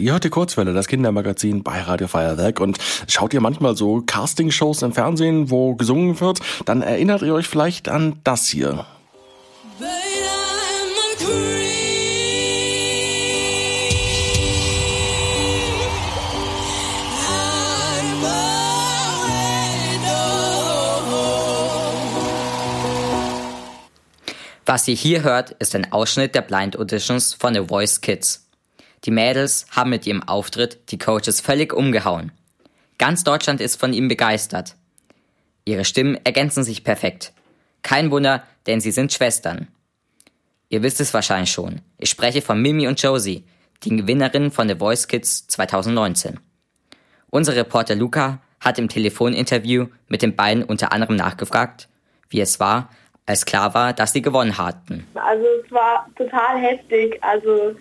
ihr hört die Kurzwelle, das Kindermagazin bei Radio Feuerwerk und schaut ihr manchmal so Castingshows im Fernsehen, wo gesungen wird, dann erinnert ihr euch vielleicht an das hier. Was ihr hier hört, ist ein Ausschnitt der Blind Auditions von The Voice Kids. Die Mädels haben mit ihrem Auftritt die Coaches völlig umgehauen. Ganz Deutschland ist von ihm begeistert. Ihre Stimmen ergänzen sich perfekt. Kein Wunder, denn sie sind Schwestern. Ihr wisst es wahrscheinlich schon. Ich spreche von Mimi und Josie, die Gewinnerinnen von The Voice Kids 2019. Unser Reporter Luca hat im Telefoninterview mit den beiden unter anderem nachgefragt, wie es war, als klar war, dass sie gewonnen hatten. Also es war total heftig. Also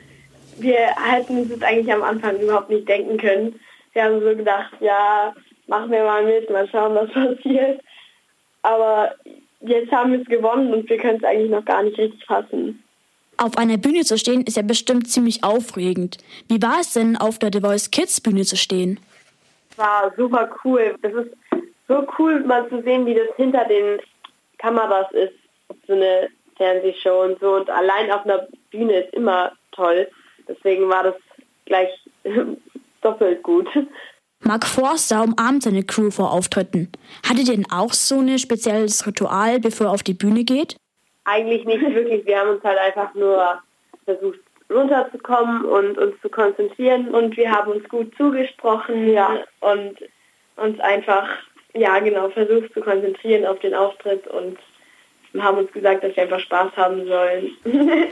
wir hätten uns das eigentlich am Anfang überhaupt nicht denken können. Wir haben so gedacht, ja, machen wir mal mit, mal schauen, was passiert. Aber jetzt haben wir es gewonnen und wir können es eigentlich noch gar nicht richtig fassen. Auf einer Bühne zu stehen ist ja bestimmt ziemlich aufregend. Wie war es denn, auf der The Voice Kids Bühne zu stehen? Es war super cool. Das ist so cool, mal zu sehen, wie das hinter den Kameras ist. So eine Fernsehshow und so. Und allein auf einer Bühne ist immer toll. Deswegen war das gleich doppelt gut. Mark Forster umarmt seine Crew vor Auftritten. Hattet ihr denn auch so ein spezielles Ritual, bevor er auf die Bühne geht? Eigentlich nicht wirklich. Wir haben uns halt einfach nur versucht runterzukommen und uns zu konzentrieren und wir haben uns gut zugesprochen ja. und uns einfach, ja genau, versucht zu konzentrieren auf den Auftritt und haben uns gesagt, dass wir einfach Spaß haben sollen.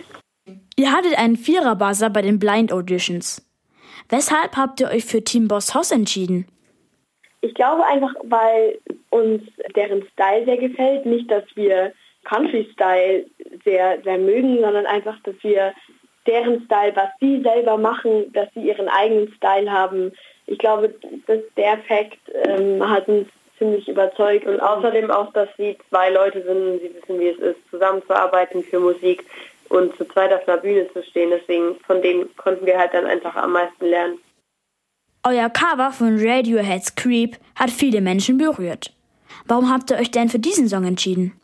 Ihr hattet einen Vierer-Buzzer bei den Blind Auditions. Weshalb habt ihr euch für Team Boss Hoss entschieden? Ich glaube einfach, weil uns deren Style sehr gefällt. Nicht, dass wir Country-Style sehr, sehr mögen, sondern einfach, dass wir deren Style, was sie selber machen, dass sie ihren eigenen Style haben. Ich glaube, dass der Fakt ähm, hat uns ziemlich überzeugt und außerdem auch, dass sie zwei Leute sind, sie wissen, wie es ist, zusammenzuarbeiten für Musik und zu zweit auf einer Bühne zu stehen. Deswegen von denen konnten wir halt dann einfach am meisten lernen. Euer Cover von Radioheads Creep hat viele Menschen berührt. Warum habt ihr euch denn für diesen Song entschieden?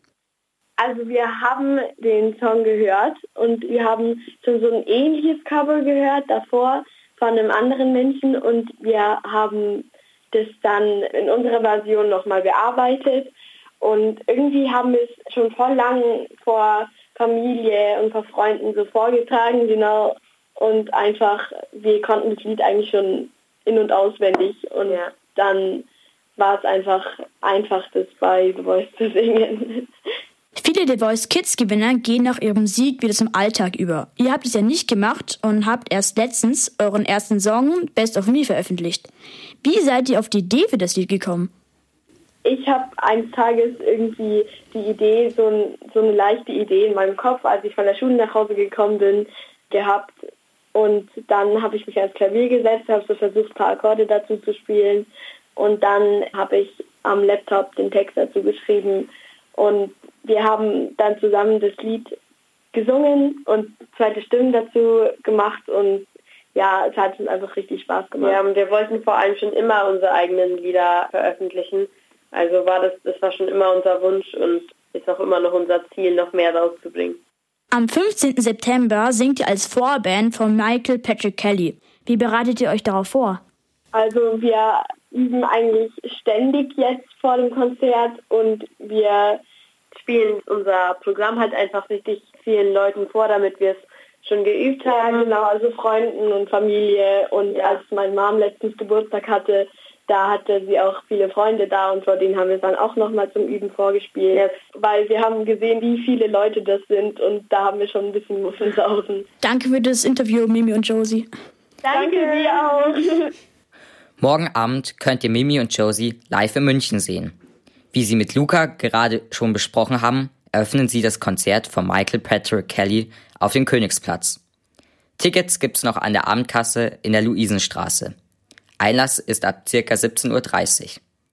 Also wir haben den Song gehört und wir haben schon so ein ähnliches Cover gehört davor von einem anderen Menschen und wir haben das dann in unserer Version nochmal bearbeitet und irgendwie haben wir es schon voll lang vor Familie und vor Freunden so vorgetragen, genau. Und einfach, wir konnten das Lied eigentlich schon in- und auswendig. Und ja. dann war es einfach einfach, das bei The Voice zu singen. Viele The Voice Kids Gewinner gehen nach ihrem Sieg wieder zum Alltag über. Ihr habt es ja nicht gemacht und habt erst letztens euren ersten Song Best of Me veröffentlicht. Wie seid ihr auf die Idee für das Lied gekommen? Ich habe eines Tages irgendwie die Idee, so, ein, so, eine leichte Idee in meinem Kopf, als ich von der Schule nach Hause gekommen bin, gehabt. Und dann habe ich mich ans Klavier gesetzt, habe so versucht, ein paar Akkorde dazu zu spielen. Und dann habe ich am Laptop den Text dazu geschrieben. Und wir haben dann zusammen das Lied gesungen und zweite Stimmen dazu gemacht. Und ja, es hat uns einfach richtig Spaß gemacht. Ja, und wir wollten vor allem schon immer unsere eigenen Lieder veröffentlichen. Also war das, das war schon immer unser Wunsch und ist auch immer noch unser Ziel, noch mehr rauszubringen. Am 15. September singt ihr als Vorband von Michael Patrick Kelly. Wie bereitet ihr euch darauf vor? Also wir üben eigentlich ständig jetzt vor dem Konzert und wir spielen unser Programm halt einfach richtig vielen Leuten vor, damit wir es schon geübt haben. Ja, genau, also Freunden und Familie. Und ja. als meine Mom letztens Geburtstag hatte, da hatte sie auch viele Freunde da und vor denen haben wir es dann auch nochmal zum Üben vorgespielt, yes. weil wir haben gesehen, wie viele Leute das sind und da haben wir schon ein bisschen Muffensausen. Danke für das Interview, Mimi und Josie. Danke, Danke dir auch. Morgen Abend könnt ihr Mimi und Josie live in München sehen. Wie sie mit Luca gerade schon besprochen haben, eröffnen sie das Konzert von Michael Patrick Kelly auf dem Königsplatz. Tickets gibt's noch an der Abendkasse in der Luisenstraße. Einlass ist ab ca. 17.30 Uhr.